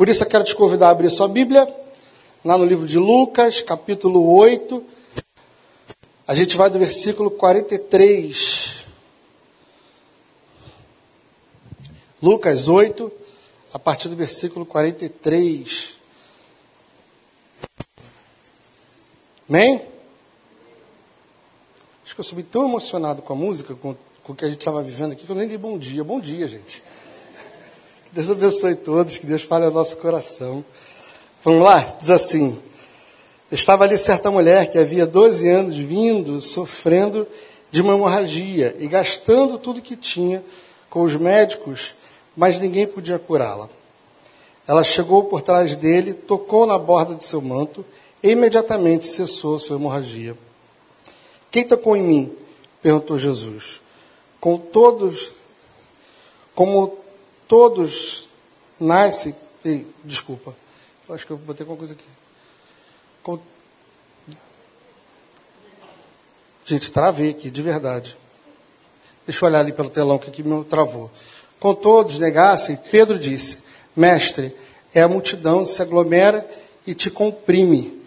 Por isso eu quero te convidar a abrir sua Bíblia, lá no livro de Lucas, capítulo 8. A gente vai do versículo 43. Lucas 8, a partir do versículo 43. Amém? Acho que eu subi tão emocionado com a música, com, com o que a gente estava vivendo aqui, que eu nem dei bom dia. Bom dia, gente. Deus abençoe todos, que Deus fale ao nosso coração. Vamos lá? Diz assim: Estava ali certa mulher que havia 12 anos vindo, sofrendo de uma hemorragia e gastando tudo que tinha com os médicos, mas ninguém podia curá-la. Ela chegou por trás dele, tocou na borda de seu manto e imediatamente cessou sua hemorragia. Quem tocou em mim? perguntou Jesus. Com todos, como todos nascem. Desculpa, acho que eu botei alguma coisa aqui. Com, gente, travei aqui, de verdade. Deixa eu olhar ali pelo telão que aqui me travou. Com todos negassem, Pedro disse: Mestre, é a multidão se aglomera e te comprime.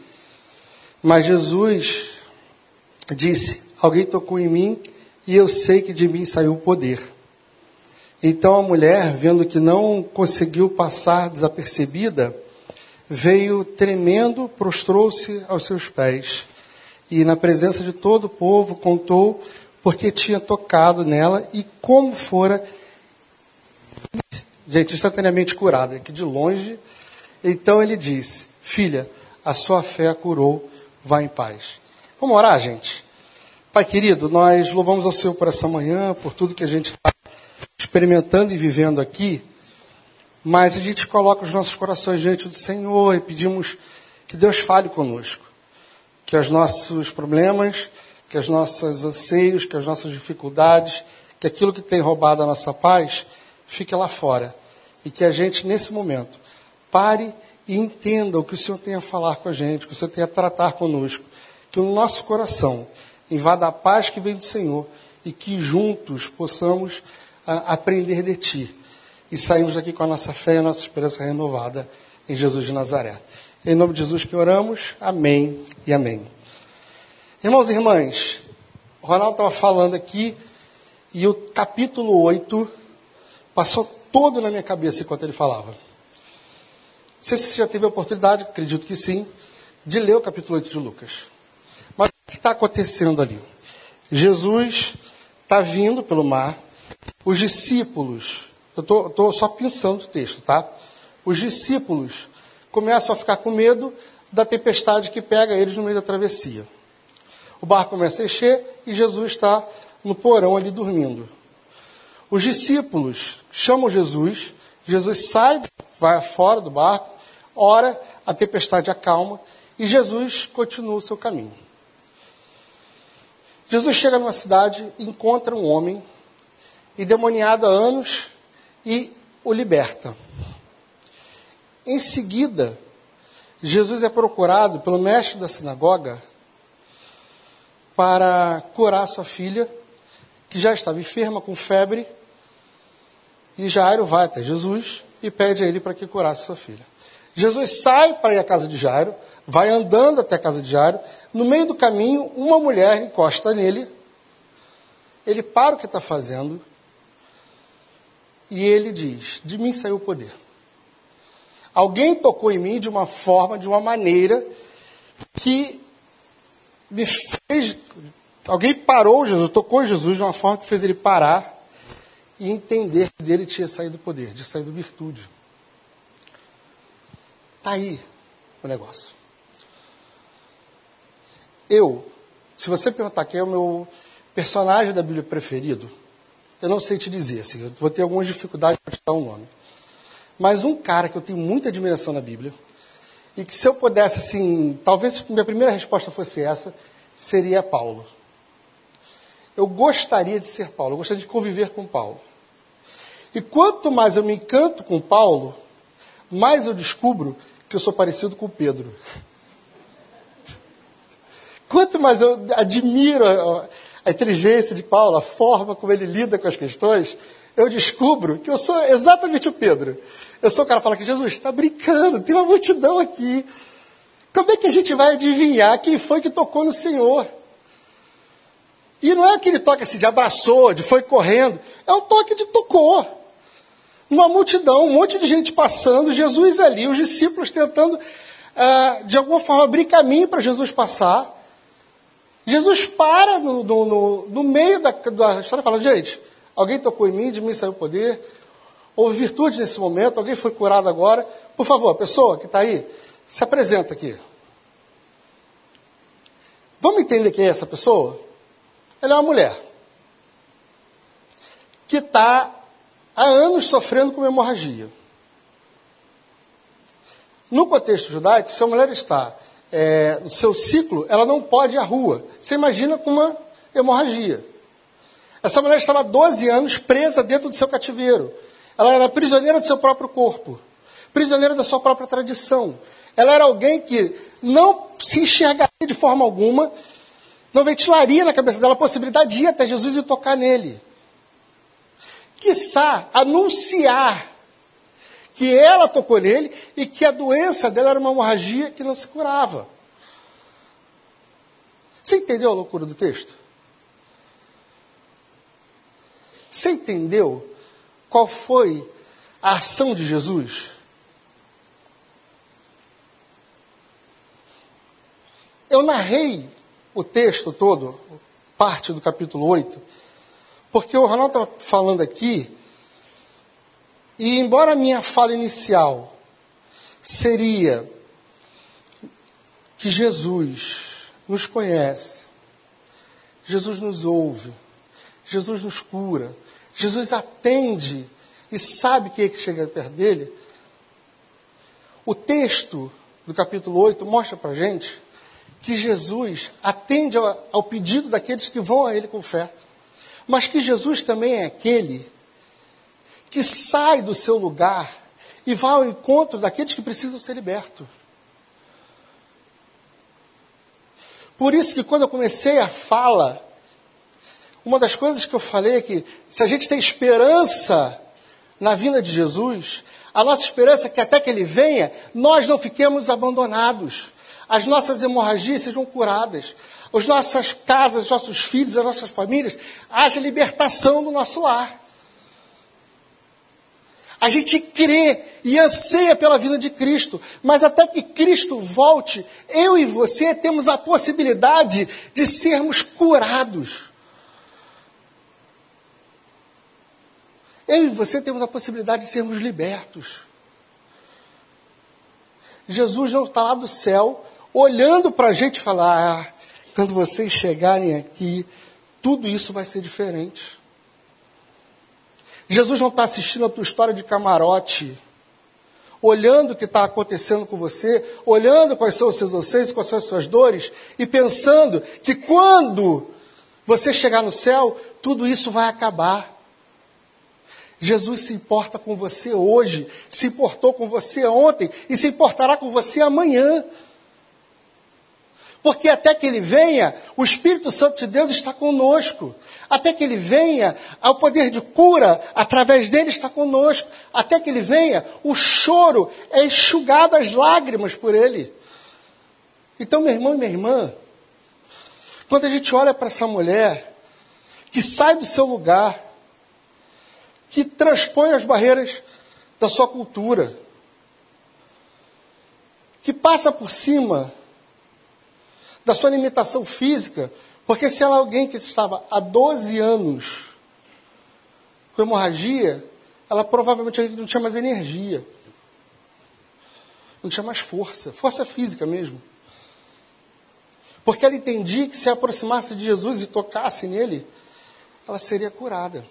Mas Jesus disse: Alguém tocou em mim e eu sei que de mim saiu o poder. Então a mulher, vendo que não conseguiu passar desapercebida, veio tremendo, prostrou-se aos seus pés e, na presença de todo o povo, contou porque tinha tocado nela e como fora, gente, instantaneamente curada, que de longe. Então ele disse: Filha, a sua fé a curou, vá em paz. Vamos orar, gente? Pai querido, nós louvamos ao Senhor por essa manhã, por tudo que a gente está experimentando e vivendo aqui, mas a gente coloca os nossos corações diante do Senhor e pedimos que Deus fale conosco, que os nossos problemas, que os nossos anseios, que as nossas dificuldades, que aquilo que tem roubado a nossa paz, fique lá fora. E que a gente, nesse momento, pare e entenda o que o Senhor tem a falar com a gente, o que o Senhor tem a tratar conosco. Que o nosso coração invada a paz que vem do Senhor e que juntos possamos aprender de Ti. E saímos daqui com a nossa fé e a nossa esperança renovada em Jesus de Nazaré. Em nome de Jesus que oramos, amém e amém. Irmãos e irmãs, o Ronaldo estava falando aqui e o capítulo 8 passou todo na minha cabeça enquanto ele falava. Não sei se você já teve a oportunidade, acredito que sim, de ler o capítulo 8 de Lucas. Mas o que está acontecendo ali? Jesus está vindo pelo mar, os discípulos, eu estou só pensando o texto, tá? Os discípulos começam a ficar com medo da tempestade que pega eles no meio da travessia. O barco começa a encher e Jesus está no porão ali dormindo. Os discípulos chamam Jesus, Jesus sai, vai fora do barco, ora, a tempestade acalma e Jesus continua o seu caminho. Jesus chega numa cidade, encontra um homem endemoniado há anos e o liberta. Em seguida, Jesus é procurado pelo mestre da sinagoga para curar sua filha, que já estava enferma com febre, e Jairo vai até Jesus e pede a ele para que curasse sua filha. Jesus sai para ir à casa de Jairo, vai andando até a casa de Jairo, no meio do caminho, uma mulher encosta nele, ele para o que está fazendo e ele diz: De mim saiu o poder. Alguém tocou em mim de uma forma, de uma maneira que me fez. Alguém parou Jesus, tocou em Jesus de uma forma que fez ele parar e entender que dele tinha saído poder, de saído virtude. Está aí o negócio. Eu, se você perguntar quem é o meu personagem da Bíblia preferido, eu não sei te dizer, assim, eu vou ter algumas dificuldades para te dar um nome. Mas um cara que eu tenho muita admiração na Bíblia, e que se eu pudesse, assim, talvez minha primeira resposta fosse essa, seria Paulo. Eu gostaria de ser Paulo, eu gostaria de conviver com Paulo. E quanto mais eu me encanto com Paulo, mais eu descubro que eu sou parecido com Pedro. Quanto mais eu admiro a, inteligência de Paulo, a forma como ele lida com as questões, eu descubro que eu sou exatamente o Pedro. Eu sou o cara que fala que Jesus está brincando, tem uma multidão aqui. Como é que a gente vai adivinhar quem foi que tocou no Senhor? E não é aquele toque assim de abraçou, de foi correndo. É um toque de tocou. Uma multidão, um monte de gente passando, Jesus ali, os discípulos tentando, ah, de alguma forma, abrir caminho para Jesus passar. Jesus para no, no, no, meio da, da história e fala: gente, alguém tocou em mim, de mim saiu o poder. Houve virtude nesse momento, alguém foi curado agora. Por favor, a pessoa que está aí, se apresenta aqui. Vamos entender quem é essa pessoa? Ela é uma mulher que está há anos sofrendo com hemorragia. No contexto judaico, se a mulher está é, no seu ciclo, ela não pode ir à rua. Você imagina com uma hemorragia. Essa mulher estava há 12 anos presa dentro do seu cativeiro. Ela era prisioneira do seu próprio corpo, prisioneira da sua própria tradição. Ela era alguém que não se enxergaria de forma alguma, não ventilaria na cabeça dela a possibilidade de ir até Jesus e tocar nele. Quiçá anunciar que ela tocou nele e que a doença dela era uma hemorragia que não se curava. Você entendeu a loucura do texto? Você entendeu qual foi a ação de Jesus? Eu narrei o texto todo, parte do capítulo 8, porque o Ronaldo estava falando aqui, e embora a minha fala inicial seria que Jesus nos conhece, Jesus nos ouve, Jesus nos cura, Jesus atende e sabe quem é que chega perto dele, o texto do capítulo 8 mostra para a gente que Jesus atende ao, ao pedido daqueles que vão a Ele com fé, mas que Jesus também é aquele que sai do seu lugar e vai ao encontro daqueles que precisam ser libertos. Por isso que quando eu comecei a fala, uma das coisas que eu falei é que se a gente tem esperança na vinda de Jesus, a nossa esperança é que até que ele venha, nós não fiquemos abandonados as nossas hemorragias sejam curadas, as nossas casas, os nossos filhos, as nossas famílias, haja libertação do nosso lar. A gente crê e anseia pela vinda de Cristo, mas até que Cristo volte, eu e você temos a possibilidade de sermos curados. Eu e você temos a possibilidade de sermos libertos. Jesus não está lá do céu olhando para a gente falar: ah, quando vocês chegarem aqui, tudo isso vai ser diferente. Jesus não está assistindo a tua história de camarote, olhando o que está acontecendo com você, olhando quais são os seus anseios, quais são as suas dores, e pensando que quando você chegar no céu, tudo isso vai acabar. Jesus se importa com você hoje, se importou com você ontem e se importará com você amanhã. Porque até que ele venha, o Espírito Santo de Deus está conosco. Até que ele venha, o poder de cura através dele está conosco. Até que ele venha, o choro é enxugado as lágrimas por ele. Então, meu irmão e minha irmã, quando a gente olha para essa mulher que sai do seu lugar, que transpõe as barreiras da sua cultura, que passa por cima da sua limitação física, porque se ela é alguém que estava há 12 anos com hemorragia, ela provavelmente não tinha mais energia. Não tinha mais força, força física mesmo. Porque ela entendia que se aproximasse de Jesus e tocasse nele, ela seria curada.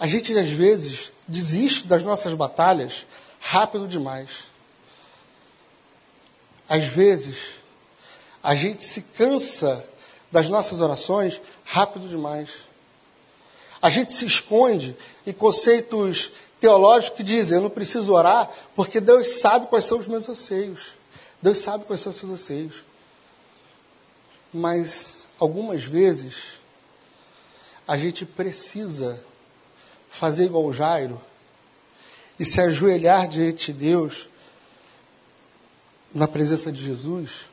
A gente às vezes desiste das nossas batalhas rápido demais. Às vezes, a gente se cansa das nossas orações rápido demais. A gente se esconde em conceitos teológicos que dizem: eu não preciso orar porque Deus sabe quais são os meus anseios. Deus sabe quais são os seus anseios. Mas, algumas vezes, a gente precisa fazer igual o Jairo e se ajoelhar diante de Deus na presença de Jesus,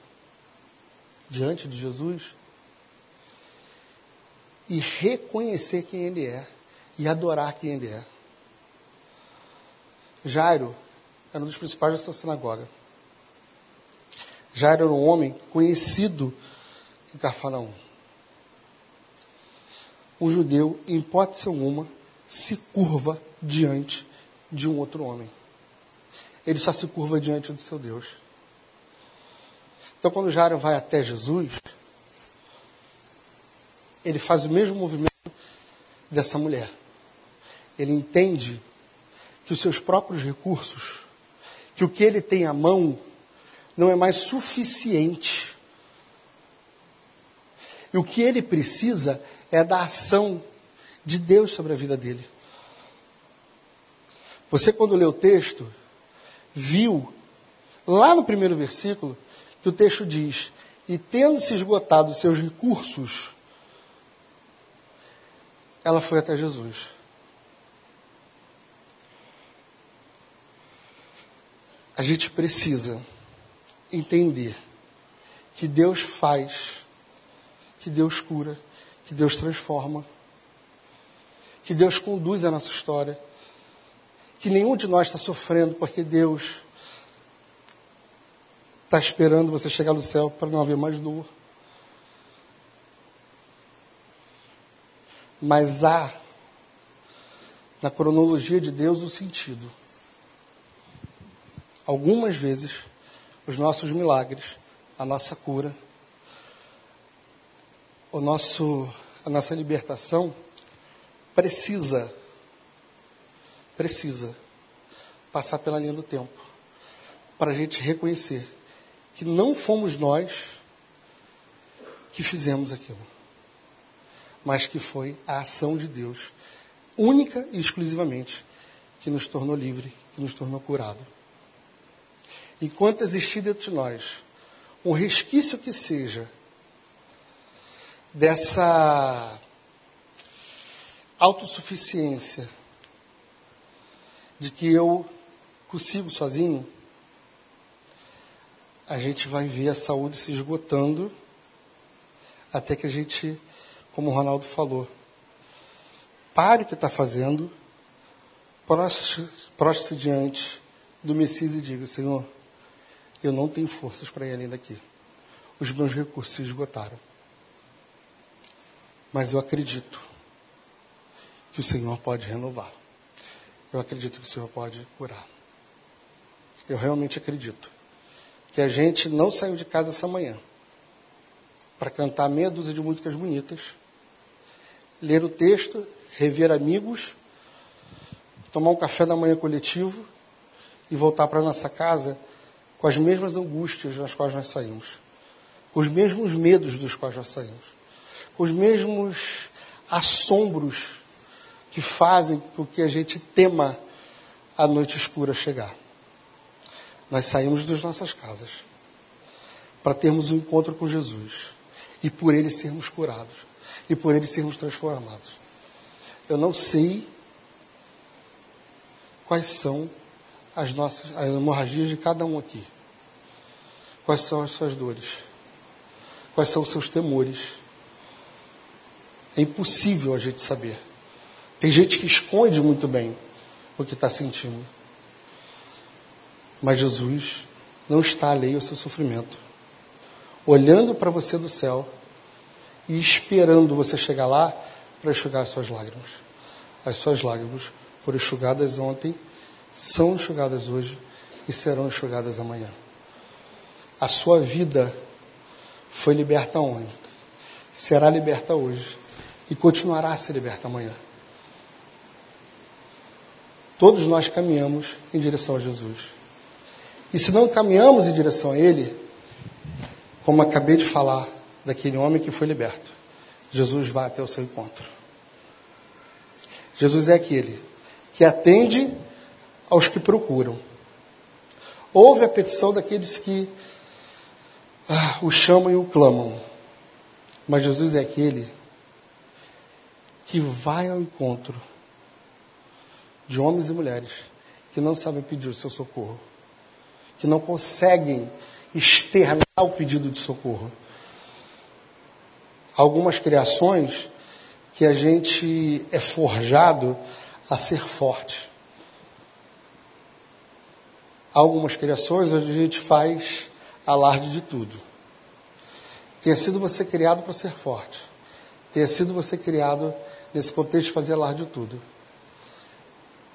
diante de Jesus, e reconhecer quem Ele é e adorar quem Ele é. Jairo era um dos principais da sua sinagoga. Jairo era um homem conhecido em Cafarnaum. Um judeu, em hipótese alguma, se curva diante de um outro homem. Ele só se curva diante do seu Deus. Então, quando Jairo vai até Jesus, ele faz o mesmo movimento dessa mulher. Ele entende que os seus próprios recursos, que o que ele tem à mão, não é mais suficiente. E o que ele precisa é da ação de Deus sobre a vida dele. Você, quando leu o texto, viu, lá no primeiro versículo, que o texto diz: E tendo se esgotado seus recursos, ela foi até Jesus. A gente precisa entender que Deus faz, que Deus cura, que Deus transforma, que Deus conduz a nossa história, que nenhum de nós está sofrendo porque Deus está esperando você chegar no céu para não haver mais dor. Mas há, na cronologia de Deus, o sentido. Algumas vezes, os nossos milagres, a nossa cura, o nosso, a nossa libertação precisa, precisa passar pela linha do tempo para a gente reconhecer que não fomos nós que fizemos aquilo mas que foi a ação de Deus, única e exclusivamente, que nos tornou livre, que nos tornou curado. Enquanto existir dentro de nós um resquício que seja dessa autossuficiência, de que eu consigo sozinho, a gente vai ver a saúde se esgotando até que a gente como o Ronaldo falou. Pare o que está fazendo, proste-se diante do Messias e diga: Senhor, eu não tenho forças para ir além daqui. Os meus recursos se esgotaram. Mas eu acredito que o Senhor pode renovar. Eu acredito que o Senhor pode curar. Eu realmente acredito que a gente não saiu de casa essa manhã para cantar meia dúzia de músicas bonitas ler o texto, rever amigos, tomar um café da manhã coletivo e voltar para nossa casa com as mesmas angústias das quais nós saímos, com os mesmos medos dos quais nós saímos, com os mesmos assombros que fazem com que a gente tema a noite escura chegar. Nós saímos das nossas casas para termos um encontro com Jesus e por ele sermos curados e por ele sermos transformados. Eu não sei quais são as nossas as hemorragias de cada um aqui. Quais são as suas dores? Quais são os seus temores? É impossível a gente saber. Tem gente que esconde muito bem o que está sentindo. Mas Jesus não está alheio ao seu sofrimento. Olhando para você do céu, e esperando você chegar lá para enxugar as suas lágrimas. As suas lágrimas foram enxugadas ontem, são enxugadas hoje e serão enxugadas amanhã. A sua vida foi liberta ontem, será liberta hoje e continuará a ser liberta amanhã. Todos nós caminhamos em direção a Jesus. E se não caminhamos em direção a Ele, como acabei de falar, daquele homem que foi liberto. Jesus vai até o seu encontro. Jesus é aquele que atende aos que procuram. Ouve a petição daqueles que ah, o chamam e o clamam. Mas Jesus é aquele que vai ao encontro de homens e mulheres que não sabem pedir o seu socorro, que não conseguem externar o pedido de socorro. Algumas criações que a gente é forjado a ser forte. Algumas criações onde a gente faz alarde de tudo. Tenha sido você criado para ser forte. Tenha sido você criado nesse contexto de fazer alarde de tudo.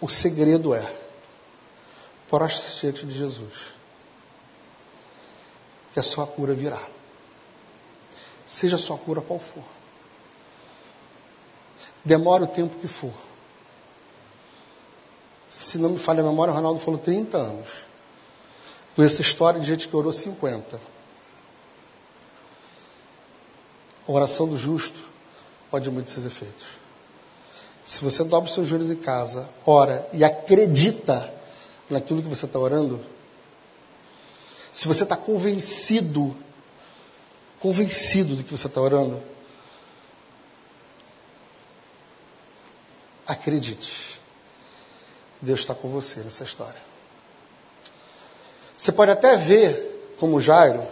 O segredo é prostre diante de Jesus. Que a sua cura virá. Seja a sua cura qual for. Demore o tempo que for. Se não me falha a memória, o Ronaldo falou 30 anos. Com essa história de gente que orou 50. A oração do justo pode muito seus efeitos. Se você dobra os seus joelhos em casa, ora e acredita naquilo que você está orando, se você está convencido, convencido do que você está orando, acredite. Deus está com você nessa história. Você pode até ver, como Jairo,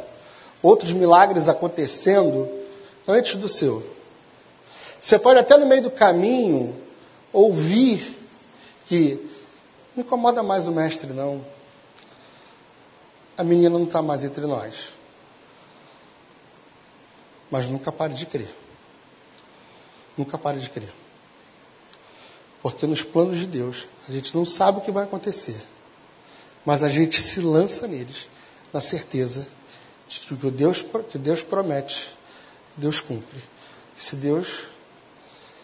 outros milagres acontecendo antes do seu. Você pode até no meio do caminho ouvir que não incomoda mais o mestre, não. A menina não está mais entre nós. Mas nunca pare de crer. Nunca pare de crer. Porque nos planos de Deus, a gente não sabe o que vai acontecer. Mas a gente se lança neles, na certeza de que o Deus, que Deus promete, Deus cumpre. Se Deus,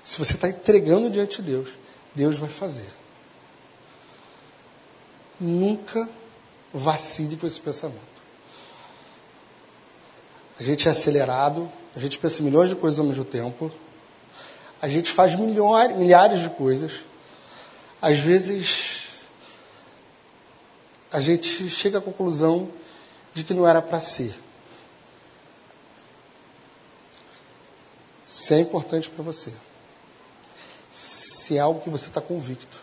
se você está entregando diante de Deus, Deus vai fazer. Nunca vacile com esse pensamento. A gente é acelerado, a gente pensa milhões de coisas ao mesmo tempo. A gente faz milhares, milhares de coisas. Às vezes, a gente chega à conclusão de que não era para ser. Se é importante para você, se é algo que você está convicto,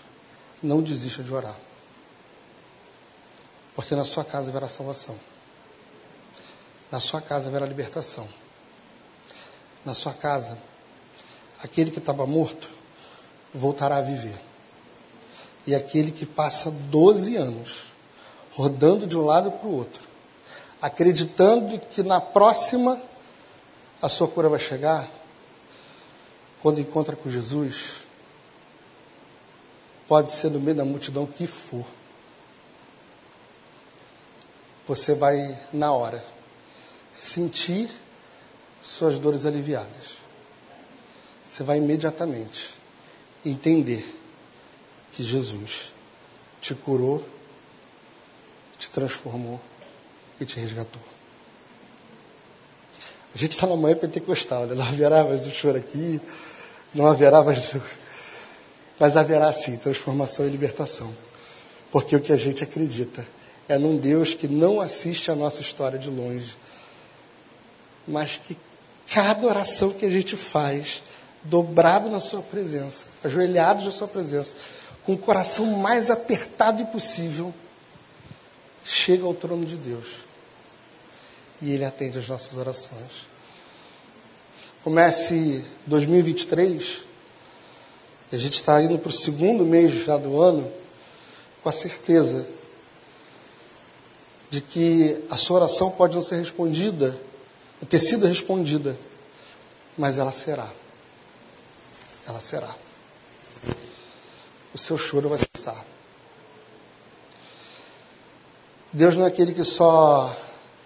não desista de orar. Porque na sua casa haverá salvação. Na sua casa haverá libertação. Na sua casa aquele que estava morto voltará a viver. E aquele que passa 12 anos rodando de um lado para o outro, acreditando que na próxima a sua cura vai chegar, quando encontra com Jesus, pode ser no meio da multidão que for. Você vai, na hora, sentir suas dores aliviadas você vai imediatamente entender que Jesus te curou, te transformou e te resgatou. A gente está na manhã pentecostal, né? não haverá mais do choro aqui, não haverá mais do... Mas haverá sim transformação e libertação. Porque o que a gente acredita é num Deus que não assiste a nossa história de longe, mas que cada oração que a gente faz dobrado na sua presença, ajoelhados na sua presença, com o coração mais apertado possível, chega ao trono de Deus. E Ele atende as nossas orações. Comece 2023, e a gente está indo para o segundo mês já do ano, com a certeza de que a sua oração pode não ser respondida, ter sido respondida, mas ela será ela será. O seu choro vai cessar. Deus não é aquele que só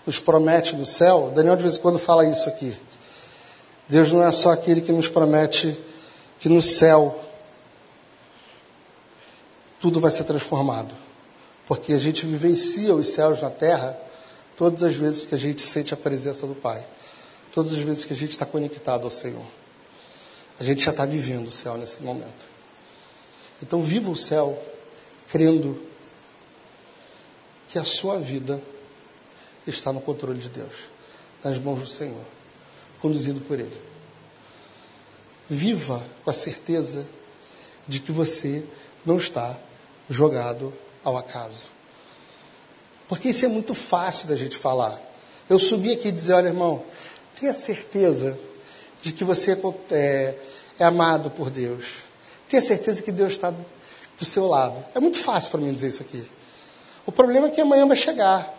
nos promete no céu. Daniel de vez em quando fala isso aqui. Deus não é só aquele que nos promete que no céu tudo vai ser transformado. Porque a gente vivencia os céus na terra todas as vezes que a gente sente a presença do Pai. Todas as vezes que a gente está conectado ao Senhor. A gente já está vivendo o céu nesse momento. Então, viva o céu crendo que a sua vida está no controle de Deus, nas mãos do Senhor, conduzido por Ele. viva com a certeza de que você não está jogado ao acaso. Porque isso é muito fácil da gente falar. Eu subi aqui e dizer, olha irmão, tenha certeza de que você é, é amado por Deus. Tenha certeza que Deus está do seu lado. É muito fácil para mim dizer isso aqui. O problema é que amanhã vai chegar.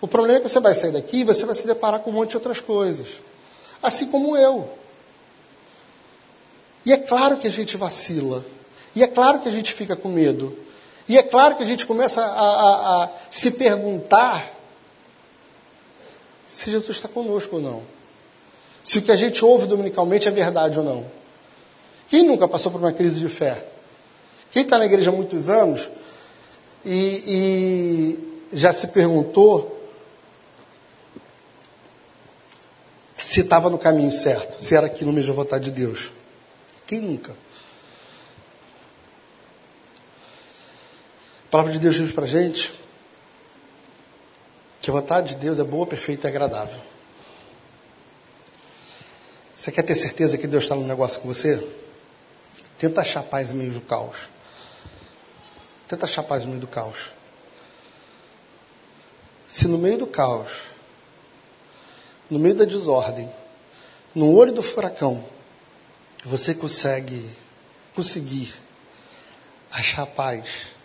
O problema é que você vai sair daqui e você vai se deparar com um monte de outras coisas. Assim como eu. E é claro que a gente vacila. E é claro que a gente fica com medo. E é claro que a gente começa a, a, a se perguntar se Jesus está conosco ou não. Se o que a gente ouve dominicalmente é verdade ou não. Quem nunca passou por uma crise de fé? Quem está na igreja há muitos anos e, e já se perguntou se estava no caminho certo, se era aquilo mesmo a vontade de Deus. Quem nunca? A palavra de Deus diz para a gente que a vontade de Deus é boa, perfeita e agradável. Você quer ter certeza que Deus está no negócio com você? Tenta achar paz no meio do caos. Tenta achar paz no meio do caos. Se no meio do caos, no meio da desordem, no olho do furacão, você consegue conseguir achar paz,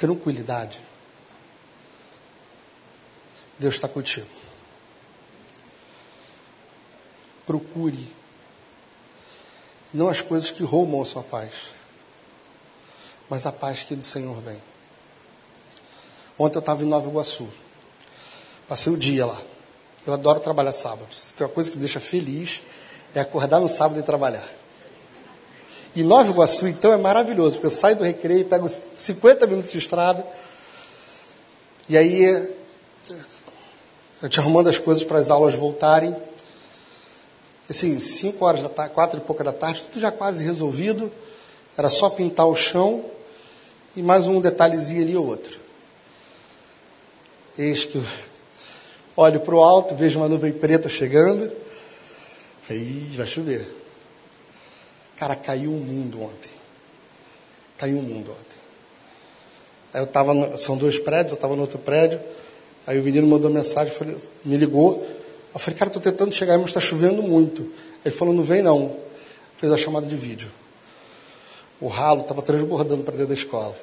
tranquilidade, Deus está contigo. Procure não as coisas que roubam a sua paz, mas a paz que do Senhor vem. Ontem eu estava em Nova Iguaçu. Passei o dia lá. Eu adoro trabalhar sábado. Se tem uma coisa que me deixa feliz, é acordar no sábado e trabalhar. E Nova Iguaçu, então, é maravilhoso, porque eu saio do recreio, pego 50 minutos de estrada, e aí eu te arrumando as coisas para as aulas voltarem. Assim, 5 horas da tarde, 4 e pouca da tarde, tudo já quase resolvido. Era só pintar o chão e mais um detalhezinho ali ou outro. Eis que olho para o alto, vejo uma nuvem preta chegando. Falei, vai chover. Cara, caiu um mundo ontem. Caiu um mundo ontem. Aí eu estava, são dois prédios, eu estava no outro prédio. Aí o menino mandou mensagem, falei, me ligou. Eu falei, cara, estou tentando chegar, mas está chovendo muito. Ele falou, não vem não. Fez a chamada de vídeo. O ralo estava transbordando para dentro da escola.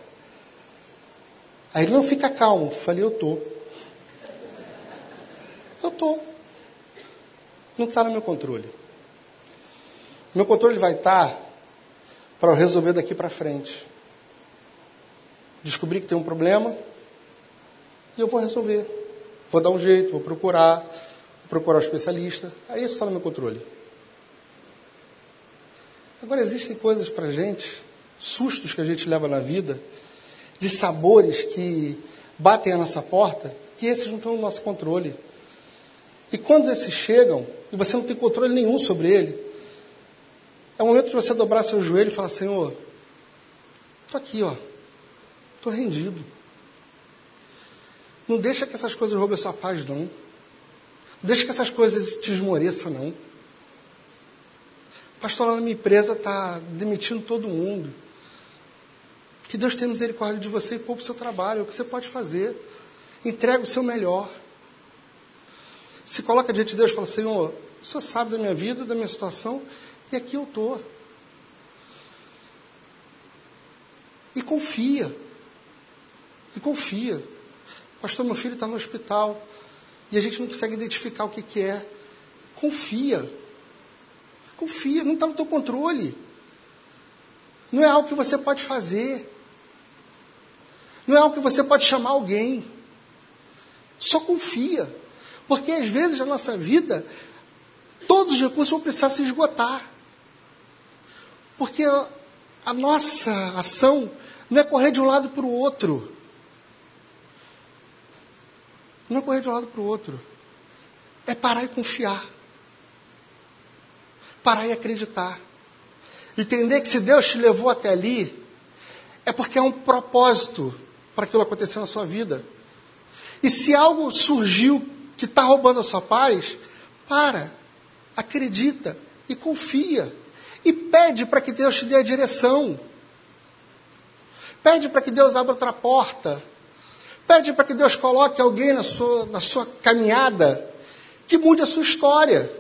Aí ele, não, fica calmo. Eu falei, eu tô. Eu tô. Não está no meu controle. Meu controle vai estar para eu resolver daqui para frente. Descobrir que tem um problema e eu vou resolver. Vou dar um jeito, vou procurar, vou procurar um especialista. Aí isso está no meu controle. Agora existem coisas para gente, sustos que a gente leva na vida, de sabores que batem a nossa porta, que esses não estão no nosso controle. E quando esses chegam, e você não tem controle nenhum sobre ele, é o momento de você dobrar seu joelho e falar, Senhor, estou aqui, ó, estou rendido. Não deixa que essas coisas roubem a sua paz, não. Não deixa que essas coisas te esmoreçam, não. pastor, lá na minha empresa está demitindo todo mundo. Que Deus tenha misericórdia de você e poupe o seu trabalho, é o que você pode fazer. Entrega o seu melhor. Se coloca diante de Deus e fala, Senhor, o Senhor sabe da minha vida, da minha situação, e aqui eu estou. E confia. E confia. Pastor, meu filho está no hospital. E a gente não consegue identificar o que, que é. Confia. Confia, não está no teu controle. Não é algo que você pode fazer. Não é algo que você pode chamar alguém. Só confia. Porque às vezes na nossa vida, todos os recursos vão precisar se esgotar. Porque a, nossa ação não é correr de um lado para o outro. Não é correr de um lado para o outro. É parar e confiar. Parar e acreditar. Entender que se Deus te levou até ali, é porque é um propósito para aquilo acontecer na sua vida. E se algo surgiu que está roubando a sua paz, para, acredita e confia. E pede para que Deus te dê a direção. Pede para que Deus abra outra porta. Pede para que Deus coloque alguém na sua, na sua caminhada que mude a sua história.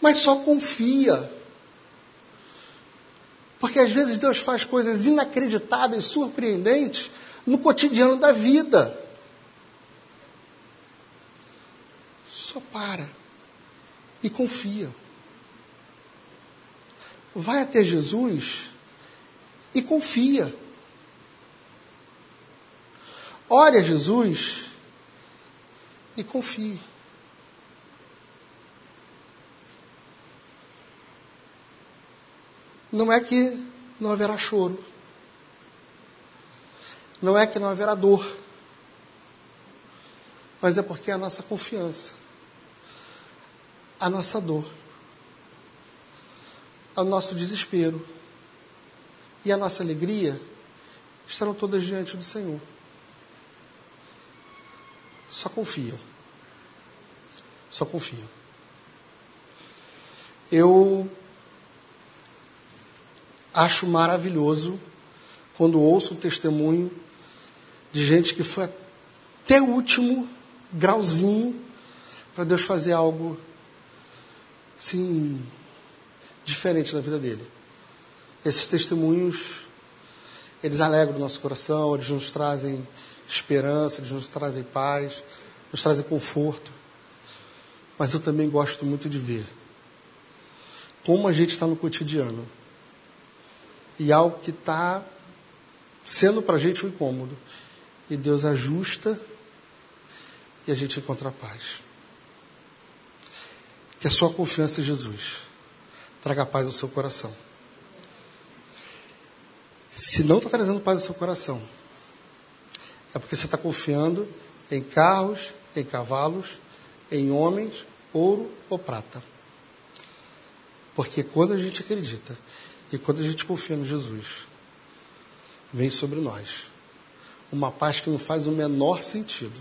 Mas só confia. Porque às vezes Deus faz coisas inacreditáveis, surpreendentes no cotidiano da vida. Só para e confia. Vai até Jesus e confia. Ore a Jesus e confie. Não é que não haverá choro. Não é que não haverá dor. Mas é porque é a nossa confiança, a nossa dor, o nosso desespero e a nossa alegria estarão todas diante do Senhor. Só confia. Só confia. Eu acho maravilhoso quando ouço o testemunho de gente que foi até o último grauzinho para Deus fazer algo assim diferente na vida dele. Esses testemunhos eles alegram o nosso coração, eles nos trazem esperança, eles nos trazem paz, nos trazem conforto. Mas eu também gosto muito de ver como a gente está no cotidiano e algo que está sendo para a gente um incômodo. E Deus ajusta e a gente encontra paz. Que a sua confiança em Jesus traga paz ao seu coração. Se não está trazendo paz ao seu coração, é porque você está confiando em carros, em cavalos, em homens, ouro ou prata. Porque quando a gente acredita e quando a gente confia no Jesus, vem sobre nós uma paz que não faz o menor sentido.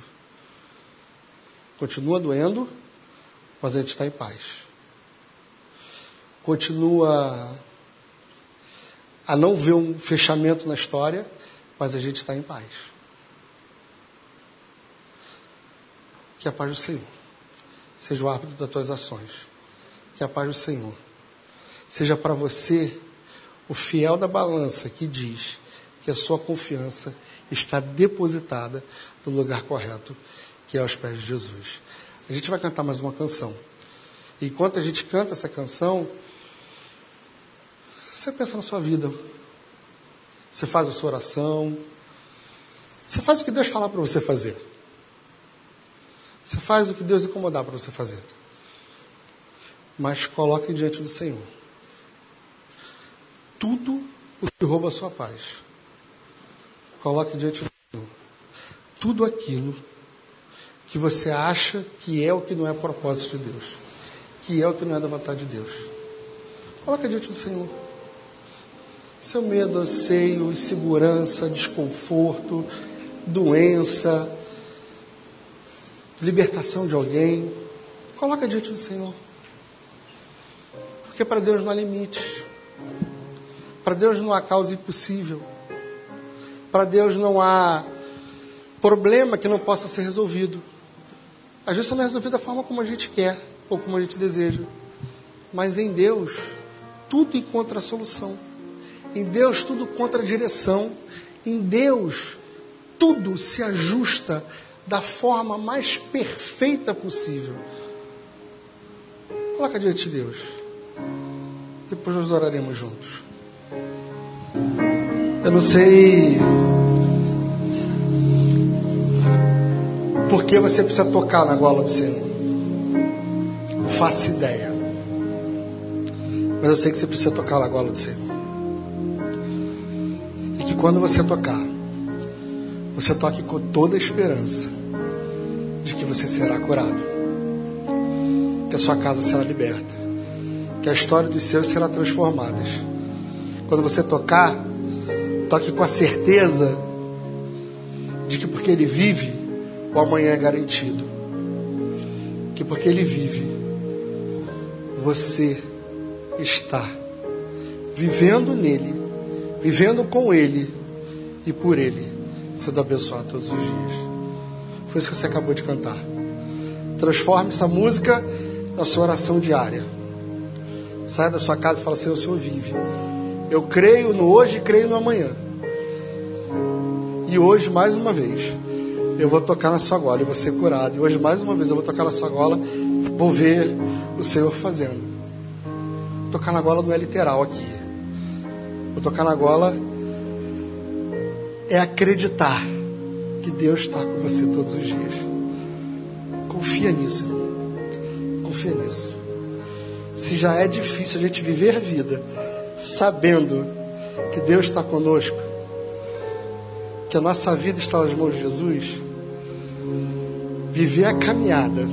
Continua doendo, mas a gente está em paz. Continua a não ver um fechamento na história, mas a gente está em paz. Que a paz do Senhor seja o árbitro das tuas ações. Que a paz do Senhor seja para você o fiel da balança que diz que a sua confiança está depositada no lugar correto, que é aos pés de Jesus. A gente vai cantar mais uma canção. Enquanto a gente canta essa canção, você pensa na sua vida. Você faz a sua oração. Você faz o que Deus falar para você fazer. Você faz o que Deus incomodar para você fazer. Mas coloque diante do Senhor tudo o que rouba a sua paz. Coloque diante do Senhor tudo aquilo que você acha que é o que não é propósito de Deus, que é o que não é da vontade de Deus. Coloque diante do Senhor. Seu medo, anseio, insegurança, desconforto, doença, libertação de alguém. Coloca diante do Senhor. Porque para Deus não há limites. Para Deus não há causa impossível. Para Deus não há problema que não possa ser resolvido. Às vezes não é resolvido da forma como a gente quer ou como a gente deseja. Mas em Deus, tudo encontra solução. Em Deus, tudo encontra a direção. Em Deus, tudo se ajusta da forma mais perfeita possível. Coloca diante de Deus. Depois nós oraremos juntos. Eu não sei por que você precisa tocar na gola do Senhor. Faço ideia. Mas eu sei que você precisa tocar na gola do Senhor. Quando você tocar, você toque com toda a esperança de que você será curado, que a sua casa será liberta, que a história dos seus será transformada. Quando você tocar, toque com a certeza de que porque ele vive, o amanhã é garantido. que porque Ele vive, você está vivendo nele, vivendo com Ele e por Ele, sendo abençoado todos os dias. Foi isso que você acabou de cantar. Transforme essa música na sua oração diária. Saia da sua casa e fala: Senhor, o Senhor vive. Eu creio no hoje e creio no amanhã. E hoje, mais uma vez, eu vou tocar na sua gola e vou ser curado. E hoje, mais uma vez, eu vou tocar na sua gola, vou ver o Senhor fazendo. Tocar na gola não é literal aqui. Vou tocar na gola é acreditar que Deus está com você todos os dias. Confia nisso, irmão. Confia nisso. Se já é difícil a gente viver a vida sabendo que Deus está conosco, que a nossa vida está nas mãos de Jesus, viver a caminhada,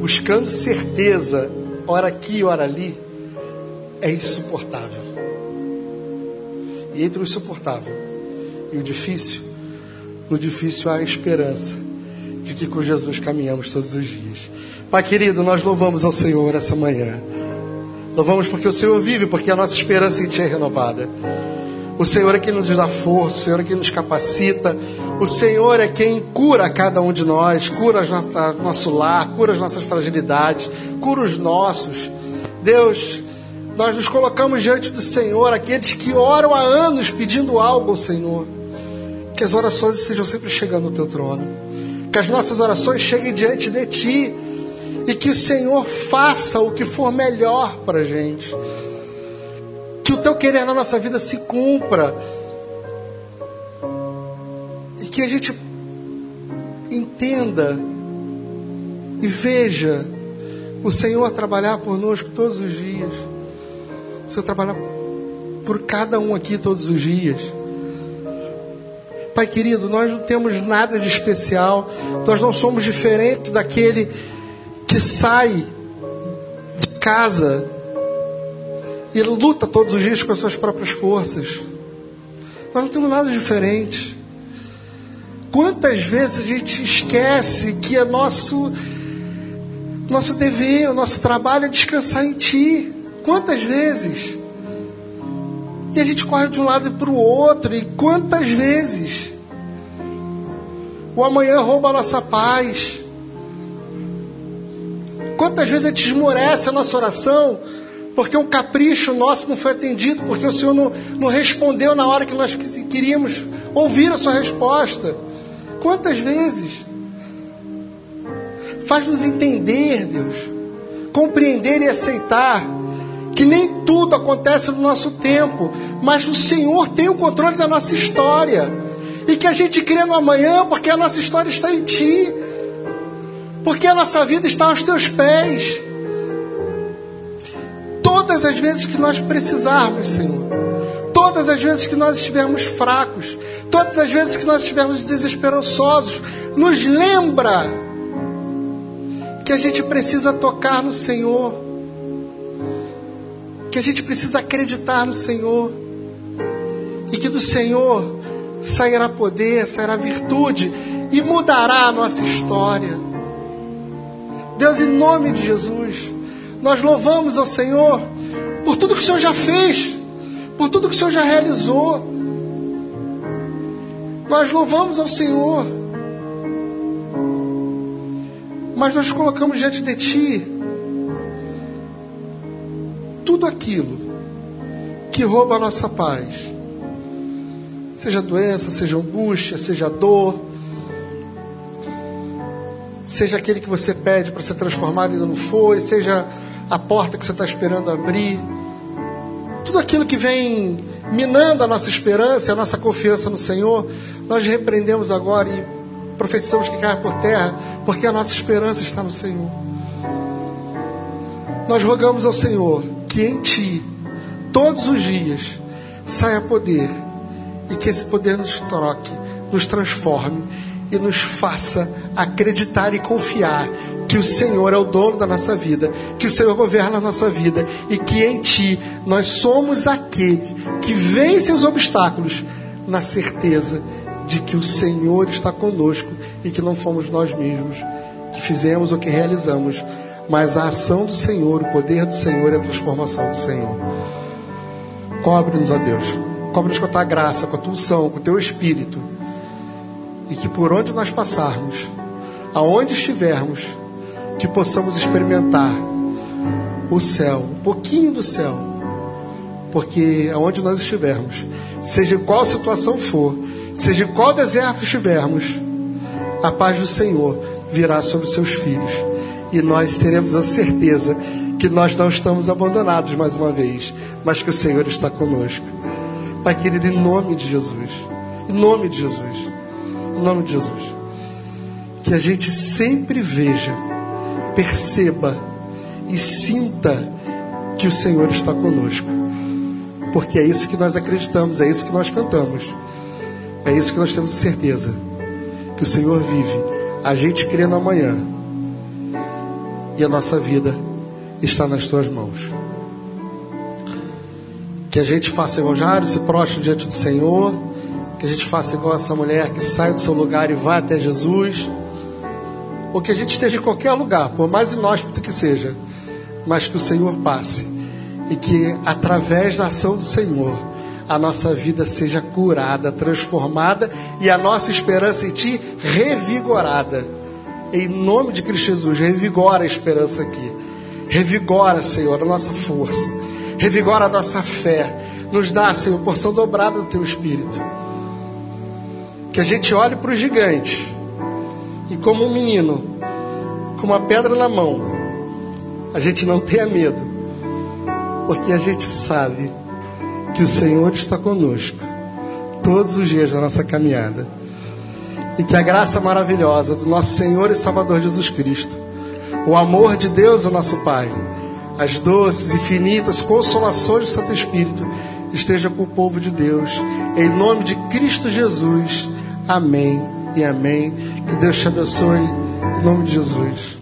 buscando certeza, ora aqui, ora ali, é insuportável. E entre o insuportável e o difícil, no difícil há a esperança de que com Jesus caminhamos todos os dias. Pai querido, nós louvamos ao Senhor essa manhã. Louvamos porque o Senhor vive, porque a nossa esperança em Ti é renovada. O Senhor é quem nos dá força, o Senhor é quem nos capacita, o Senhor é quem cura cada um de nós, cura nosso lar, cura as nossas fragilidades, cura os nossos. Deus, nós nos colocamos diante do Senhor, aqueles que oram há anos pedindo algo ao Senhor. Que as orações estejam sempre chegando ao teu trono. Que as nossas orações cheguem diante de Ti. E que o Senhor faça o que for melhor para a gente que o teu querer na nossa vida se cumpra. E que a gente entenda e veja o Senhor trabalhar conosco todos os dias. O Senhor trabalhar por cada um aqui todos os dias. Pai querido, nós não temos nada de especial, nós não somos diferentes daquele que sai de casa e luta todos os dias com as suas próprias forças. Nós não temos nada diferente. Quantas vezes a gente esquece que é nosso nosso dever, o nosso trabalho é descansar em Ti? Quantas vezes? E a gente corre de um lado para o outro, e quantas vezes? O amanhã rouba a nossa paz. Quantas vezes a gente esmorece a nossa oração porque um capricho nosso não foi atendido, porque o Senhor não, não respondeu na hora que nós queríamos ouvir a sua resposta. Quantas vezes? Faz-nos entender, Deus, compreender e aceitar que nem tudo acontece no nosso tempo, mas o Senhor tem o controle da nossa história. E que a gente crê no amanhã, porque a nossa história está em Ti, porque a nossa vida está aos Teus pés. Todas as vezes que nós precisarmos, Senhor. Todas as vezes que nós estivermos fracos, todas as vezes que nós estivermos desesperançosos, nos lembra que a gente precisa tocar no Senhor, que a gente precisa acreditar no Senhor, e que do Senhor sairá poder, sairá virtude e mudará a nossa história. Deus, em nome de Jesus, nós louvamos ao Senhor por tudo que o Senhor já fez, por tudo que o Senhor já realizou. Nós louvamos ao Senhor, mas nós colocamos diante de Ti tudo aquilo que rouba a nossa paz, seja doença, seja angústia, seja dor, seja aquele que você pede para ser transformado e ainda não foi, seja a porta que você está esperando abrir. Tudo aquilo que vem minando a nossa esperança, a nossa confiança no Senhor, nós repreendemos agora e profetizamos que cai por terra, porque a nossa esperança está no Senhor. Nós rogamos ao Senhor que em Ti, todos os dias, saia poder e que esse poder nos troque, nos transforme e nos faça acreditar e confiar que o Senhor é o dono da nossa vida, que o Senhor governa a nossa vida e que em Ti nós somos aquele que vence os obstáculos na certeza de que o Senhor está conosco e que não fomos nós mesmos que fizemos ou que realizamos, mas a ação do Senhor, o poder do Senhor e a transformação do Senhor. Cobre-nos, ó Deus. Cobre-nos com a tua graça, com a tua unção, com o teu espírito. E que por onde nós passarmos, aonde estivermos, que possamos experimentar o céu, um pouquinho do céu. Porque aonde nós estivermos, seja qual situação for, seja qual deserto estivermos, a paz do Senhor virá sobre os seus filhos. E nós teremos a certeza que nós não estamos abandonados mais uma vez, mas que o Senhor está conosco. Pai querido, em nome de Jesus, em nome de Jesus, em nome de Jesus, que a gente sempre veja, perceba e sinta que o Senhor está conosco. Porque é isso que nós acreditamos, é isso que nós cantamos, é isso que nós temos certeza que o Senhor vive. A gente crê no amanhã. E a nossa vida está nas tuas mãos. Que a gente faça igual Jairo, se prostre diante do Senhor. Que a gente faça igual essa mulher que sai do seu lugar e vai até Jesus. Ou que a gente esteja em qualquer lugar, por mais inóspito que seja, mas que o Senhor passe. E que através da ação do Senhor, a nossa vida seja curada, transformada e a nossa esperança em Ti revigorada. Em nome de Cristo Jesus, revigora a esperança aqui. Revigora, Senhor, a nossa força. Revigora a nossa fé. Nos dá, Senhor, porção dobrada do Teu Espírito. Que a gente olhe para o gigante e, como um menino, com uma pedra na mão, a gente não tenha medo, porque a gente sabe que o Senhor está conosco todos os dias da nossa caminhada. E que a graça maravilhosa do nosso Senhor e Salvador Jesus Cristo, o amor de Deus, o nosso Pai, as doces, infinitas consolações do Santo Espírito esteja com o povo de Deus. Em nome de Cristo Jesus. Amém e amém. Que Deus te abençoe. Em nome de Jesus.